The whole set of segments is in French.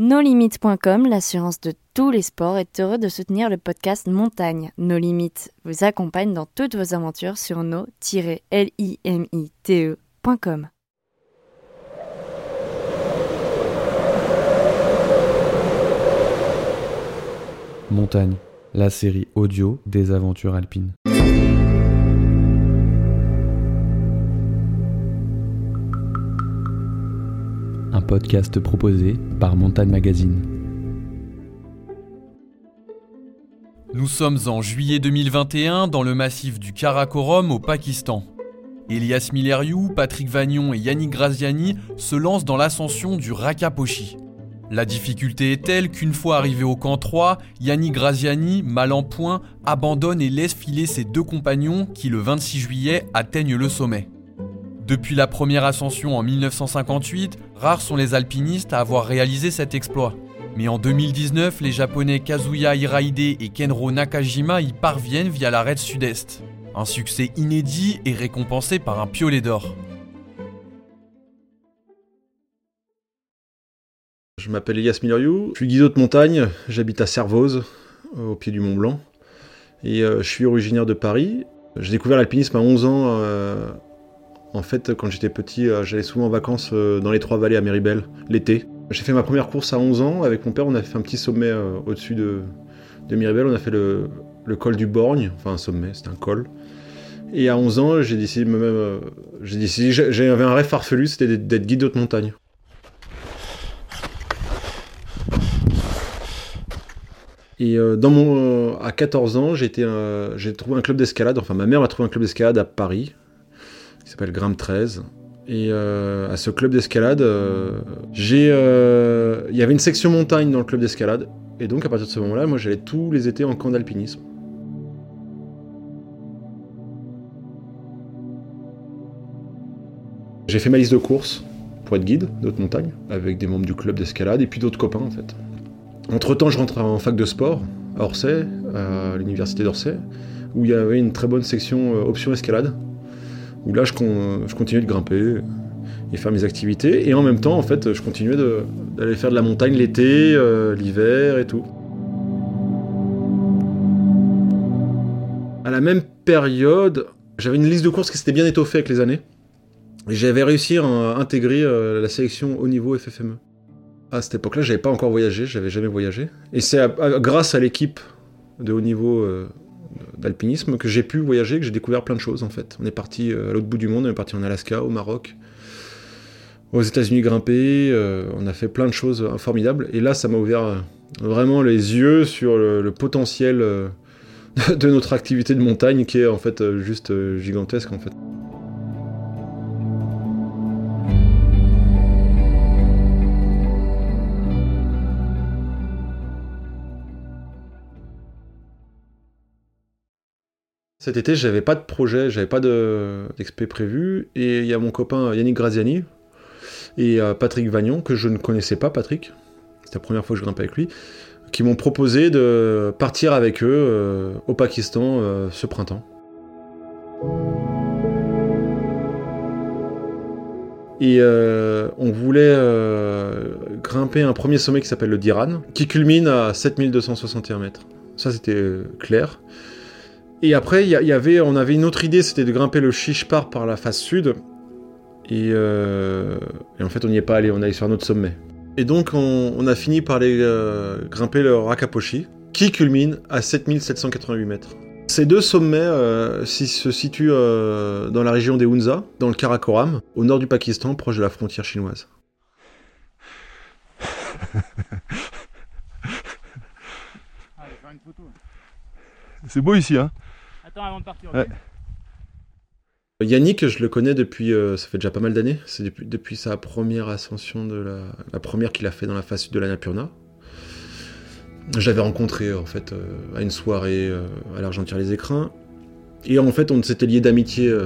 NoLimites.com, l'assurance de tous les sports, est heureux de soutenir le podcast Montagne. No Limites vous accompagne dans toutes vos aventures sur no-limite.com. Montagne, la série audio des aventures alpines. Podcast proposé par Montagne Magazine. Nous sommes en juillet 2021 dans le massif du Karakorum au Pakistan. Elias Mileriou, Patrick Vagnon et Yannick Graziani se lancent dans l'ascension du Rakaposhi. La difficulté est telle qu'une fois arrivé au camp 3, Yannick Graziani, mal en point, abandonne et laisse filer ses deux compagnons qui, le 26 juillet, atteignent le sommet. Depuis la première ascension en 1958, rares sont les alpinistes à avoir réalisé cet exploit. Mais en 2019, les japonais Kazuya Hiraide et Kenro Nakajima y parviennent via l'arête sud-est. Un succès inédit et récompensé par un piolet d'or. Je m'appelle Elias Mileriou, je suis guide de montagne, j'habite à Servoz, au pied du Mont Blanc, et euh, je suis originaire de Paris. J'ai découvert l'alpinisme à 11 ans. En fait, quand j'étais petit, euh, j'allais souvent en vacances euh, dans les Trois-Vallées à Méribel, l'été. J'ai fait ma première course à 11 ans. Avec mon père, on a fait un petit sommet euh, au-dessus de, Méribel. On a fait le, col du Borgne, enfin un sommet, c'était un col. Et à 11 ans, j'ai décidé même, j'ai décidé, j'avais un rêve farfelu, c'était d'être- guide de montagne. Et à 14 ans, j'ai trouvé un club d'escalade. Enfin, ma mère m'a trouvé un club d'escalade à Paris, qui s'appelle Grimpe 13. Et euh, à ce club d'escalade, euh, j'ai, euh, il y avait une section montagne dans le club d'escalade. Et donc, à partir de ce moment-là, moi, j'allais tous les étés en camp d'alpinisme. J'ai fait ma liste de courses pour être guide d'autres montagnes, avec des membres du club d'escalade et puis d'autres copains en fait. Entre temps, je rentre en fac de sport à Orsay, à l'université d'Orsay, où il y avait une très bonne section option escalade, où là je, con- je continuais de grimper et faire mes activités, et en même temps, en fait, je continuais d'aller faire de la montagne l'été, euh, l'hiver et tout. À la même période, j'avais une liste de courses qui s'était bien étoffée avec les années, et j'avais réussi à intégrer euh, la sélection au niveau FFME. À cette époque-là, j'avais pas encore voyagé, j'avais jamais voyagé. Et c'est grâce à l'équipe de haut niveau euh, d'alpinisme que j'ai pu voyager, que j'ai découvert plein de choses en fait. On est parti euh, à l'autre bout du monde, on est parti en Alaska, au Maroc, aux États-Unis grimper, euh, on a fait plein de choses euh, formidables. Et là, ça m'a ouvert vraiment les yeux sur le, le potentiel de notre activité de montagne qui est en fait juste gigantesque en fait. Cet été, j'avais pas de projet, j'avais pas de- d'expé prévu, et il y a mon copain Yannick Graziani et euh, Patrick Vagnon, que je ne connaissais pas, Patrick, c'était la première fois que je grimpais avec lui, qui m'ont proposé de partir avec eux euh, au Pakistan euh, ce printemps. Et euh, on voulait euh, grimper un premier sommet qui s'appelle le Diran, qui culmine à 7261 mètres. Ça, c'était euh, clair. Et après, y, y avait, on avait une autre idée, c'était de grimper le Shishpar par la face sud. Et, euh, et en fait, on n'y est pas allé, on allé sur un autre sommet. Et donc, on, a fini par aller euh, grimper le Rakaposhi, qui culmine à 7788 mètres. Ces deux sommets euh, se situent dans la région des Hunza, dans le Karakoram, au nord du Pakistan, proche de la frontière chinoise. C'est beau ici, hein? Avant de partir. Yannick, je le connais depuis, euh, ça fait déjà pas mal d'années. C'est depuis, sa première ascension de la, la première qu'il a fait dans la face de l'Annapurna. J'avais rencontré en fait euh, à une soirée euh, à l'Argentière-les-Écrins. Et en fait, on s'était liés d'amitié.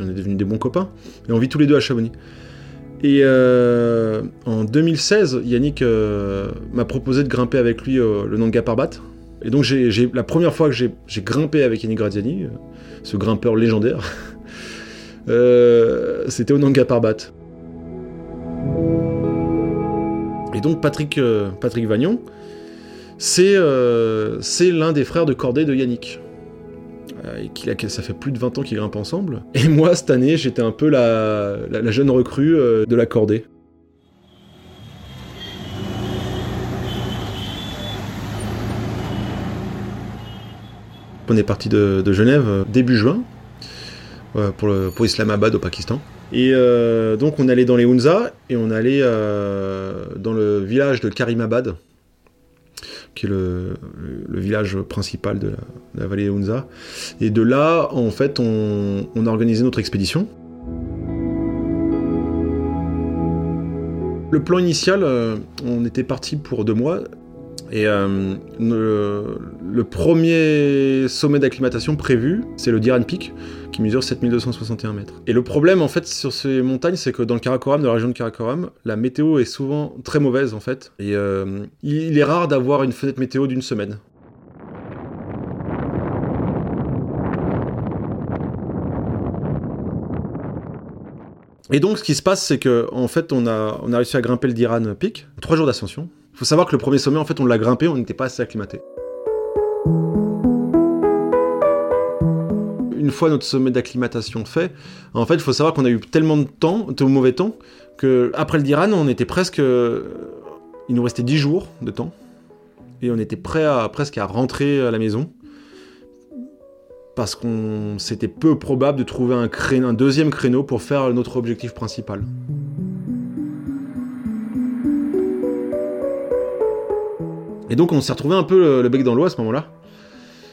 on est devenus des bons copains. Et on vit tous les deux à Chamonix. Et en 2016, Yannick m'a proposé de grimper avec lui le Nanga Parbat. Et donc, j'ai, la première fois que j'ai, grimpé avec Yannick Graziani, euh, ce grimpeur légendaire, euh, c'était au Nanga Parbat. Et donc Patrick, euh, Patrick Vagnon, c'est l'un des frères de cordée de Yannick. Et a, ça fait plus de 20 ans qu'ils grimpent ensemble. Et moi, cette année, j'étais un peu la, la- jeune recrue de la cordée. On est parti de, Genève euh, début juin euh, pour, Islamabad au Pakistan. Et euh, donc on allait dans les Hunza et on allait dans le village de Karimabad, qui est le, village principal de la, vallée Hunza. Et de là, en fait, on, a organisé notre expédition. Le plan initial, on était parti pour deux mois. Et euh, le, premier sommet d'acclimatation prévu, c'est le Diran Peak, qui mesure 7261 mètres. Et le problème, en fait, sur ces montagnes, c'est que dans le Karakoram, dans la région de Karakoram, la météo est souvent très mauvaise, en fait. Et euh, il est rare d'avoir une fenêtre météo d'une semaine. Et donc, ce qui se passe, c'est que en fait, on a, on a réussi à grimper le Diran Peak, trois jours d'ascension. Il faut savoir que le premier sommet, en fait, on l'a grimpé, on n'était pas assez acclimaté. Une fois notre sommet d'acclimatation fait, en fait, il faut savoir qu'on a eu tellement de temps, de mauvais temps, que après le Diran, on était presque, il nous restait 10 jours de temps, et on était prêt à presque à rentrer à la maison parce qu'on c'était peu probable de trouver un deuxième créneau pour faire notre objectif principal. Et donc on s'est retrouvé un peu le, bec dans l'eau à ce moment-là.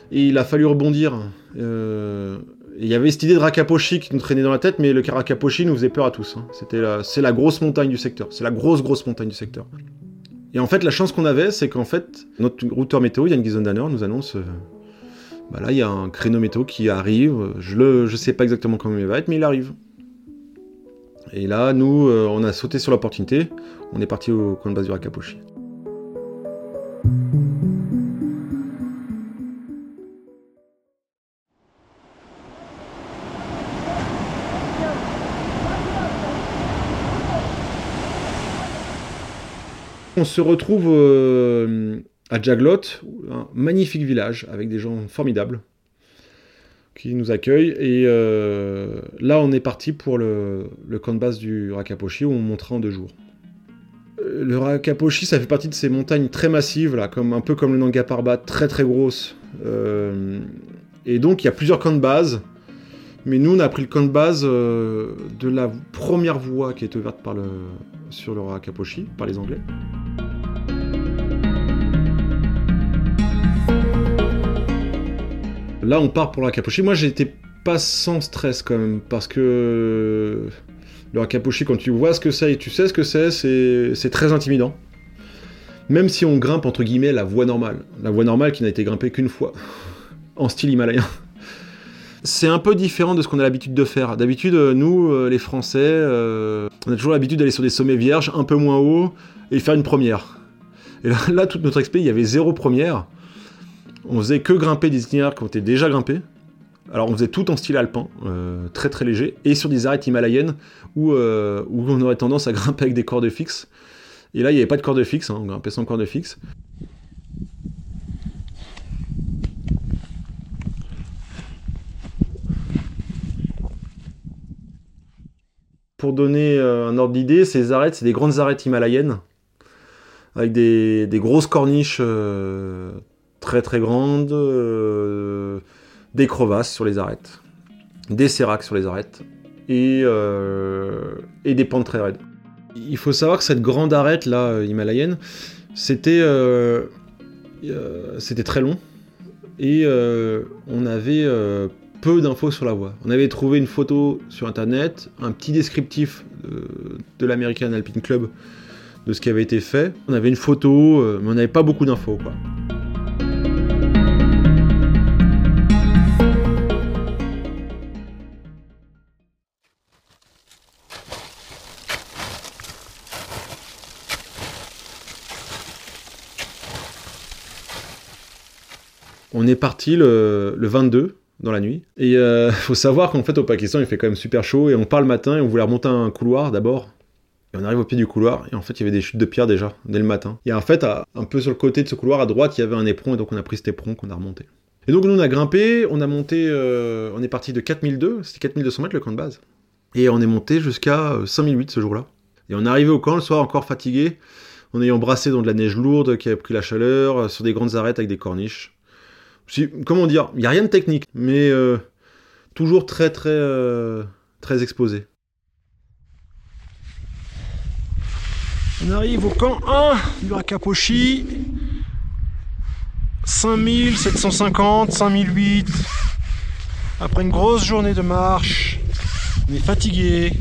Il a fallu rebondir. Euh, il y avait cette idée de Rakaposhi qui nous traînait dans la tête, mais le Rakaposhi nous faisait peur à tous. hein. C'était c'est la grosse montagne du secteur. C'est la grosse, grosse montagne du secteur. Et en fait, la chance qu'on avait, c'est qu'en fait, notre routeur météo, Yann Gizondaner, nous annonce euh, bah là, il y a un créneau météo qui arrive. Je ne je sais pas exactement comment il va être, mais il arrive. Et là, nous, euh, on a sauté sur l'opportunité. On est parti au coin de base du Rakaposhi. On se retrouve euh, à Jaglot, un magnifique village avec des gens formidables qui nous accueillent. Et euh, là, on est parti pour le, camp de base du Rakaposhi où on montera en deux jours. Euh, Le Rakaposhi, ça fait partie de ces montagnes très massives, là, comme, un peu comme le Nanga Parbat, très très grosses. Euh, et donc, il y a plusieurs camps de base. Mais nous, on a pris le camp de base de la première voie qui est ouverte par le, sur le Rakaposhi, par les Anglais. Là, on part pour le Rakaposhi. Moi, j'étais pas sans stress quand même, parce que le Rakaposhi, quand tu vois ce que c'est et tu sais ce que c'est, c'est très intimidant. Même si on grimpe entre guillemets la voie normale, la voie normale qui n'a été grimpée qu'une fois, en style himalayen. C'est un peu différent de ce qu'on a l'habitude de faire. D'habitude, euh, nous, euh, les Français, euh, on a toujours l'habitude d'aller sur des sommets vierges un peu moins hauts et faire une première. Et là, toute notre expé, il y avait zéro première. On faisait que grimper des itinéraires qui ont été déjà grimpés. Alors on faisait tout en style alpin, très très léger, et sur des arêtes himalayennes où, où on aurait tendance à grimper avec des cordes fixes. Et là, il n'y avait pas de corde fixe, hein, on grimpait sans corde fixe. Pour donner euh, un ordre d'idée, ces arêtes, c'est des grandes arêtes himalayennes, avec des, grosses corniches euh, très très grandes, euh, des crevasses sur les arêtes, des séracs sur les arêtes, et, des pentes très raides. Il faut savoir que cette grande arête là himalayenne, c'était c'était très long et on avait peu d'infos sur la voie. On avait trouvé une photo sur internet, un petit descriptif euh, de l'American Alpine Club de ce qui avait été fait. On avait une photo, euh, mais on n'avait pas beaucoup d'infos. On est parti le, le 22 dans la nuit. Et euh, faut savoir qu'en fait au Pakistan il fait quand même super chaud et on part le matin et on voulait remonter un couloir d'abord Et on arrive au pied du couloir, et en fait, il y avait des chutes de pierre déjà, dès le matin. Et en fait, un peu sur le côté de ce couloir, à droite, il y avait un éperon, et donc on a pris cet éperon qu'on a remonté. Et donc nous, on a grimpé, on a monté, euh, on est parti de 4002, c'était 4200 mètres le camp de base. Et on est monté jusqu'à euh, 5008 ce jour-là. Et on est arrivé au camp le soir encore fatigué, en ayant brassé dans de la neige lourde qui avait pris la chaleur, euh, sur des grandes arêtes avec des corniches. Comment dire, il n'y a rien de technique, mais euh, toujours très très euh, très exposé. On arrive au camp 1 du Rakaposhi. 5750, 5008. Après une grosse journée de marche, on est fatigué.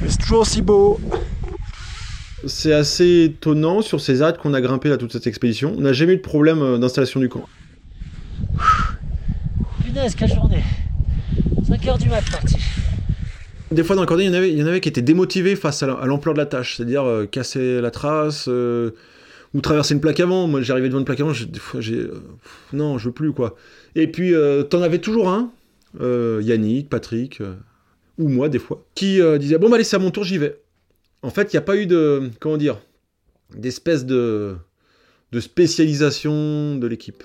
Mais c'est toujours aussi beau. C'est assez étonnant sur ces arêtes qu'on a grimpé là toute cette expédition. On n'a jamais eu de problème euh, d'installation du camp. Punaise, quelle journée 5h du mat parti. Des fois dans la cordée, il y en avait, il y en avait qui étaient démotivés face à la- à l'ampleur de la tâche, c'est-à-dire euh, casser la trace euh, ou traverser une plaque avant. Moi, j'arrivais devant une plaque avant, des fois j'ai euh, non, je veux plus quoi. Et puis t'en avais toujours un, Yannick, Patrick ou moi des fois, qui disait bon bah allez c'est à mon tour, j'y vais. En fait, il n'y a pas eu de comment dire d'espèce de de spécialisation de l'équipe.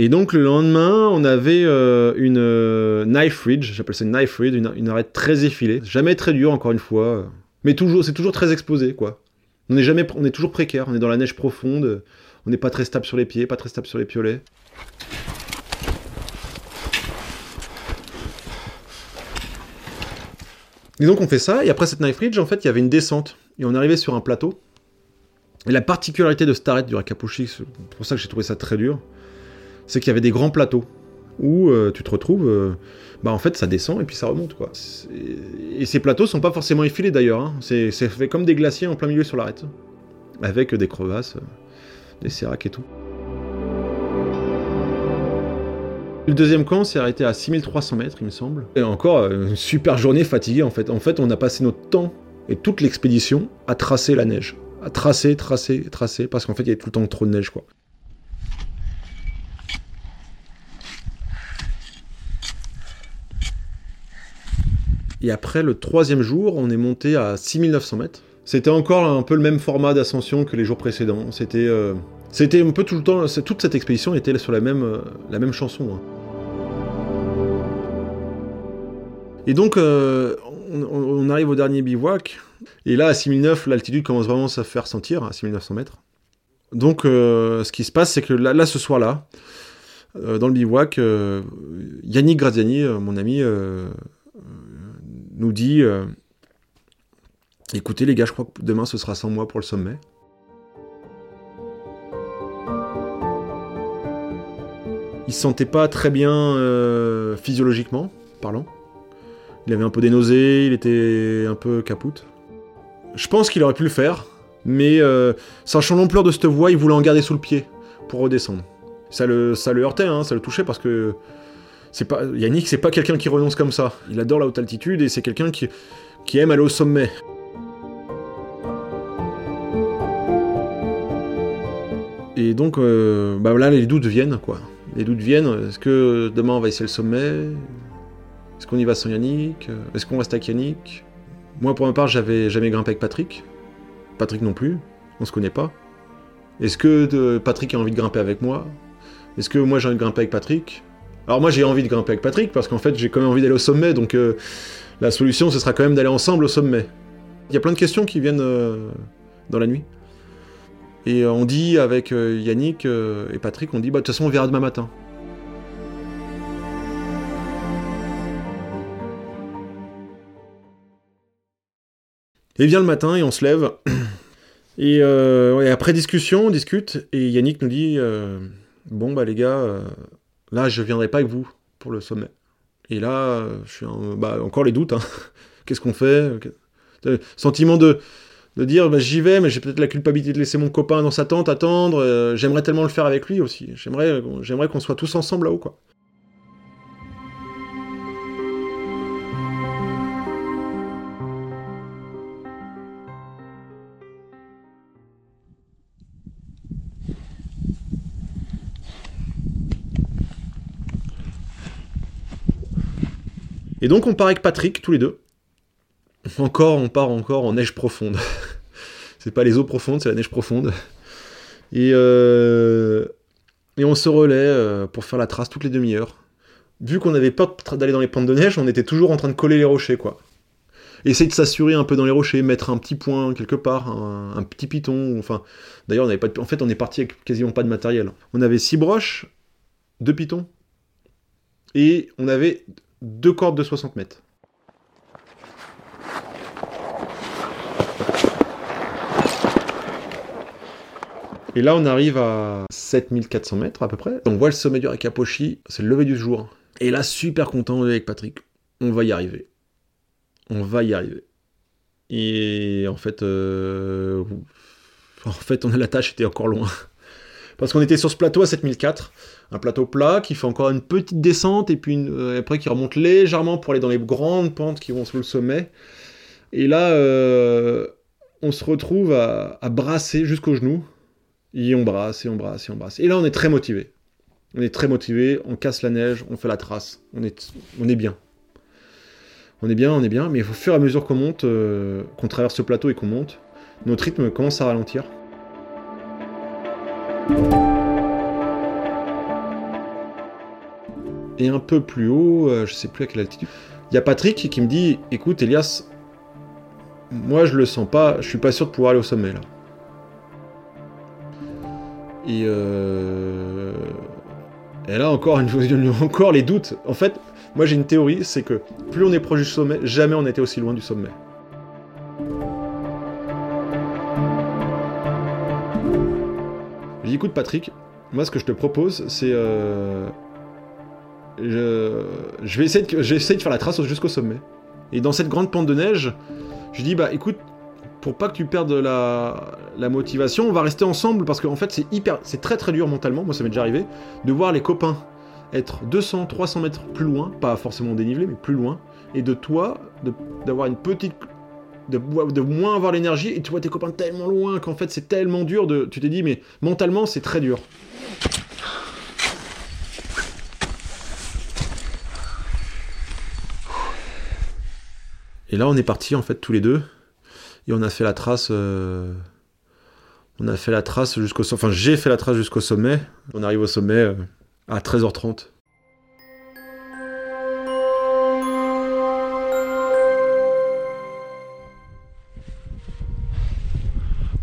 Et donc le lendemain, on avait euh, une euh, knife ridge, j'appelle ça une knife ridge, une, arête très effilée, jamais très dure encore une fois, mais toujours, c'est toujours très exposé quoi. On est toujours précaire, on est dans la neige profonde, on n'est pas très stable sur les pieds, pas très stable sur les piolets. Et donc on fait ça, et après cette knife ridge, en fait, il y avait une descente, et on arrivait sur un plateau. Et la particularité de cette arête du Rakapushi, c'est pour ça que j'ai trouvé ça très dur, c'est qu'il y avait des grands plateaux où euh, tu te retrouves, euh, bah en fait ça descend et puis ça remonte quoi. Et ces plateaux sont pas forcément effilés d'ailleurs, hein. c'est c'est fait comme des glaciers en plein milieu sur l'arête, avec des crevasses, euh, des séracs et tout. Le deuxième camp s'est arrêté à 6300 mètres, il me semble. Et encore, euh, une super journée fatiguée en fait. En fait, on a passé notre temps et toute l'expédition à tracer la neige. À tracer, tracer, tracer, parce qu'en fait, il y avait tout le temps trop de neige quoi. Et après le troisième jour, on est monté à 6900 mètres. C'était encore un peu le même format d'ascension que les jours précédents. C'était, euh, c'était un peu tout le temps. Toute cette expédition était sur la même, euh, la même chanson. hein. Et donc, euh, on, arrive au dernier bivouac. Et là, à 6009, l'altitude commence vraiment à se faire sentir, à 6900 mètres. Donc, ce qui se passe, c'est que là, là, ce soir-là, dans le bivouac, Yannick Graziani, mon ami, nous dit écoutez les gars, je crois que demain ce sera sans moi pour le sommet. Il se sentait pas très bien euh, physiologiquement parlant. Il avait un peu des nausées, il était un peu capoute. Je pense qu'il aurait pu le faire, mais euh, sachant l'ampleur de cette voie, il voulait en garder sous le pied pour redescendre. Ça le, heurtait, hein, ça le touchait parce que c'est pas Yannick, c'est pas quelqu'un qui renonce comme ça. Il adore la haute altitude et c'est quelqu'un qui aime aller au sommet. Donc, euh, bah là, les doutes viennent, quoi. Les doutes viennent. Est-ce que demain on va essayer le sommet? Est-ce qu'on y va sans Yannick? Est-ce qu'on reste avec Yannick? Moi, pour ma part, j'avais jamais grimpé avec Patrick. Patrick non plus. On se connaît pas. Est-ce que euh, Patrick a envie de grimper avec moi? Est-ce que moi j'ai envie de grimper avec Patrick? Alors moi j'ai envie de grimper avec Patrick parce qu'en fait j'ai quand même envie d'aller au sommet donc euh, la solution ce sera quand même d'aller ensemble au sommet. Il y a plein de questions qui viennent dans la nuit. Et euh, on dit avec euh, Yannick euh, et Patrick, on dit bah de toute façon on verra demain matin. Et vient le matin et on se lève. Et, après discussion, on discute et Yannick nous dit bon bah les gars, là je viendrai pas avec vous pour le sommet. Et là, je suis bah, encore les doutes. hein. Qu'est-ce qu'on fait? Sentiment de, de dire bah, j'y vais, mais j'ai peut-être la culpabilité de laisser mon copain dans sa tente attendre. Euh, j'aimerais tellement le faire avec lui aussi. J'aimerais, euh, j'aimerais qu'on soit tous ensemble là-haut, quoi. Et donc on part avec Patrick, tous les deux. Encore, on part encore en neige profonde. pas les eaux profondes, c'est la neige profonde. Et, euh, on se relaie euh, pour faire la trace toutes les demi-heures. Vu qu'on avait peur d'aller dans les pentes de neige, on était toujours en train de coller les rochers, quoi. Essayer de s'assurer un peu dans les rochers, mettre un petit point quelque part, un, petit piton. Enfin, d'ailleurs, on avait pas. En fait, on est parti avec quasiment pas de matériel. On avait six broches, deux pitons, et on avait deux cordes de 60 mètres. Et là, on arrive à 7400 mètres à peu près. On voit le sommet du Rakaposhi, c'est le lever du jour. Et là, super content avec Patrick. On va y arriver. On va y arriver. Et en fait, euh, en fait, on a la tâche était encore loin. Parce qu'on était sur ce plateau à 7004, un plateau plat qui fait encore une petite descente et puis euh, après qui remonte légèrement pour aller dans les grandes pentes qui vont sur le sommet. Et là, euh, on se retrouve à, à brasser jusqu'aux genoux. Et on brasse, et on brasse, et on brasse. Et là, on est très motivé. On est très motivé, on casse la neige, on fait la trace. On est, on est bien. On est bien, on est bien, mais au fur et à mesure qu'on monte, euh, qu'on traverse ce plateau et qu'on monte, notre rythme commence à ralentir. Et un peu plus haut, euh, je sais plus à quelle altitude, il y a Patrick qui me dit Écoute, Elias, moi je le sens pas, je suis pas sûr de pouvoir aller au sommet là. Et, euh... et là encore, encore les doutes. En fait, moi j'ai une théorie, c'est que plus on est proche du sommet, jamais on était aussi loin du sommet. J'ai dit écoute Patrick, moi ce que je te propose, c'est... Euh... Je... vais essayer de... De faire la trace jusqu'au sommet. Et dans cette grande pente de neige, je dis bah écoute, pour pas que tu perdes la, motivation, on va rester ensemble parce qu'en fait c'est hyper, c'est très très dur mentalement, moi ça m'est déjà arrivé, de voir les copains être 200, 300 mètres plus loin, pas forcément dénivelé, mais plus loin, et de toi, d'avoir une petite, de, de moins avoir l'énergie, et tu vois tes copains tellement loin qu'en fait c'est tellement dur de, tu t'es dit mais mentalement c'est très dur. Et là on est parti en fait tous les deux. Et on a fait la trace. Euh, on a fait la trace jusqu'au sommet. Enfin, j'ai fait la trace jusqu'au sommet. On arrive au sommet euh, à 13h30.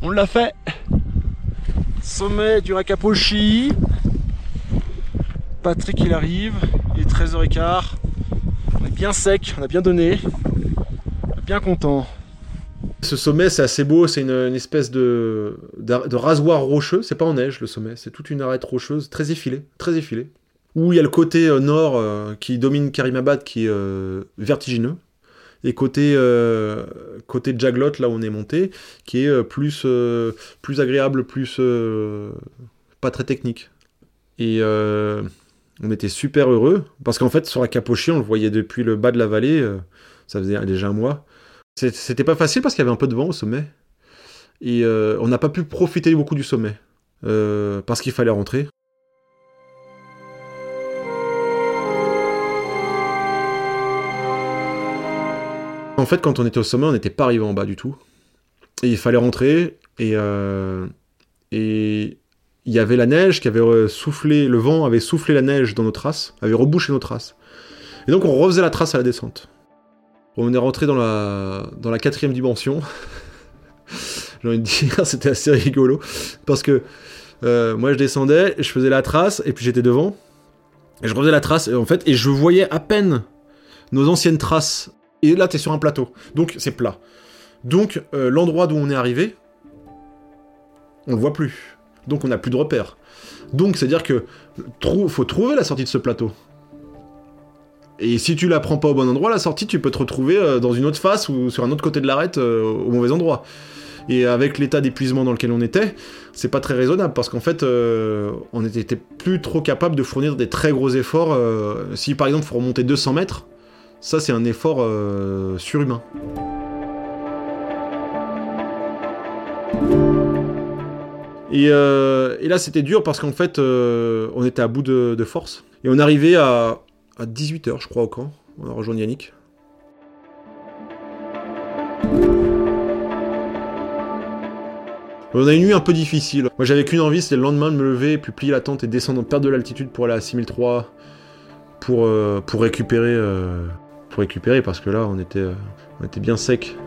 On l'a fait Sommet du Rakaposhi. Patrick il arrive, il est 13h15. On est bien sec, on a bien donné. On est bien content. Ce sommet, c'est assez beau, c'est une, espèce de, rasoir rocheux. C'est pas en neige le sommet, c'est toute une arête rocheuse, très effilée, très effilée. Où il y a le côté euh, nord euh, qui domine Karimabad, qui est euh, vertigineux, et côté côté Jaglot, là où on est monté, qui est plus plus agréable, plus pas très technique. Et on était super heureux parce qu'en fait sur la Capochie, on le voyait depuis le bas de la vallée. ça faisait déjà un mois. C'était pas facile parce qu'il y avait un peu de vent au sommet. Et euh, on n'a pas pu profiter beaucoup du sommet. Euh, parce qu'il fallait rentrer. En fait, quand on était au sommet, on n'était pas arrivé en bas du tout. Et il fallait rentrer. Et, euh, et il y avait la neige qui avait soufflé, le vent avait soufflé la neige dans nos traces, avait rebouché nos traces. Et donc on refaisait la trace à la descente. On est rentré dans la, dans la quatrième dimension. J'ai envie de dire, c'était assez rigolo. Parce que euh, moi, je descendais, je faisais la trace, et puis j'étais devant. Et je refaisais la trace, et en fait, et je voyais à peine nos anciennes traces. Et là, t'es sur un plateau. Donc, c'est plat. Donc, euh, l'endroit d'où on est arrivé, on le voit plus. Donc, on n'a plus de repères. Donc, c'est-à-dire que faut trouver la sortie de ce plateau. Et si tu la prends pas au bon endroit, la sortie, tu peux te retrouver euh, dans une autre face ou sur un autre côté de l'arête euh, au mauvais endroit. Et avec l'état d'épuisement dans lequel on était, c'est pas très raisonnable parce qu'en fait, euh, on n'était plus trop capable de fournir des très gros efforts. Si par exemple, il faut remonter 200 mètres, ça c'est un effort surhumain. Et, et là, c'était dur parce qu'en fait, on était à bout de force. Et on arrivait à, à 18h, je crois, au camp. On a rejoint Yannick. On a une nuit un peu difficile. Moi j'avais qu'une envie, c'était le lendemain de me lever, puis plier la tente et descendre, perdre de l'altitude pour aller à 6003 pour, euh, pour récupérer. euh, pour récupérer parce que là on était, euh, on était bien sec.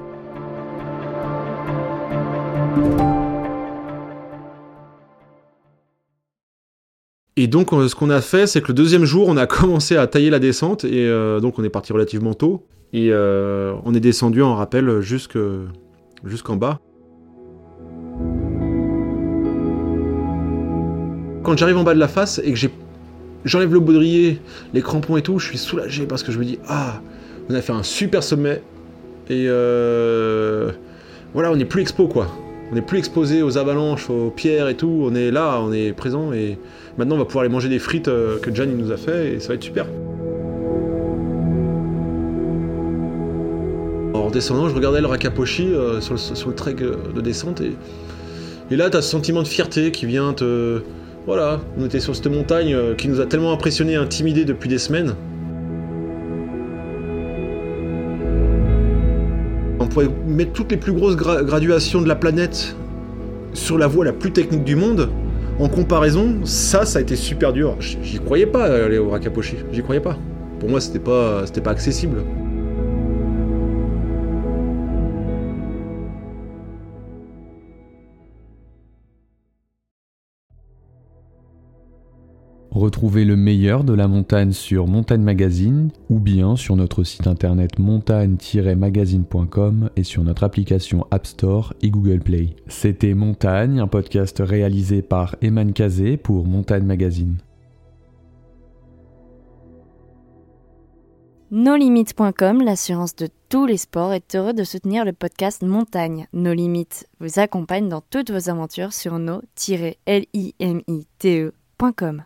Et donc euh, ce qu'on a fait, c'est que le deuxième jour, on a commencé à tailler la descente et euh, donc on est parti relativement tôt et euh, on est descendu en rappel jusque- jusqu'en bas. Quand j'arrive en bas de la face et que j'enlève le baudrier, les crampons et tout, je suis soulagé parce que je me dis ah, on a fait un super sommet et euh, voilà, on n'est plus expo quoi. On n'est plus exposé aux avalanches, aux pierres et tout. On est là, on est présent et maintenant on va pouvoir aller manger des frites euh, que Jan nous a fait et ça va être super. En descendant, je regardais le Rakaposhi euh, sur, le, trek de descente et, et là t'as ce sentiment de fierté qui vient te. Voilà, on était sur cette montagne euh, qui nous a tellement impressionné et intimidé depuis des semaines. Mettre toutes les plus grosses gra- graduations de la planète sur la voie la plus technique du monde. En comparaison, ça, ça a été super dur. J'y croyais pas euh, aller au Rakaposhi. J'y croyais pas. Pour moi, c'était pas, c'était pas accessible. Retrouvez le meilleur de la montagne sur Montagne Magazine ou bien sur notre site internet montagne-magazine.com et sur notre application App Store et Google Play. C'était Montagne, un podcast réalisé par Eman Kazé pour Montagne Magazine. NoLimites.com, l'assurance de tous les sports, est heureux de soutenir le podcast Montagne. No Limites vous accompagne dans toutes vos aventures sur no-limite.com.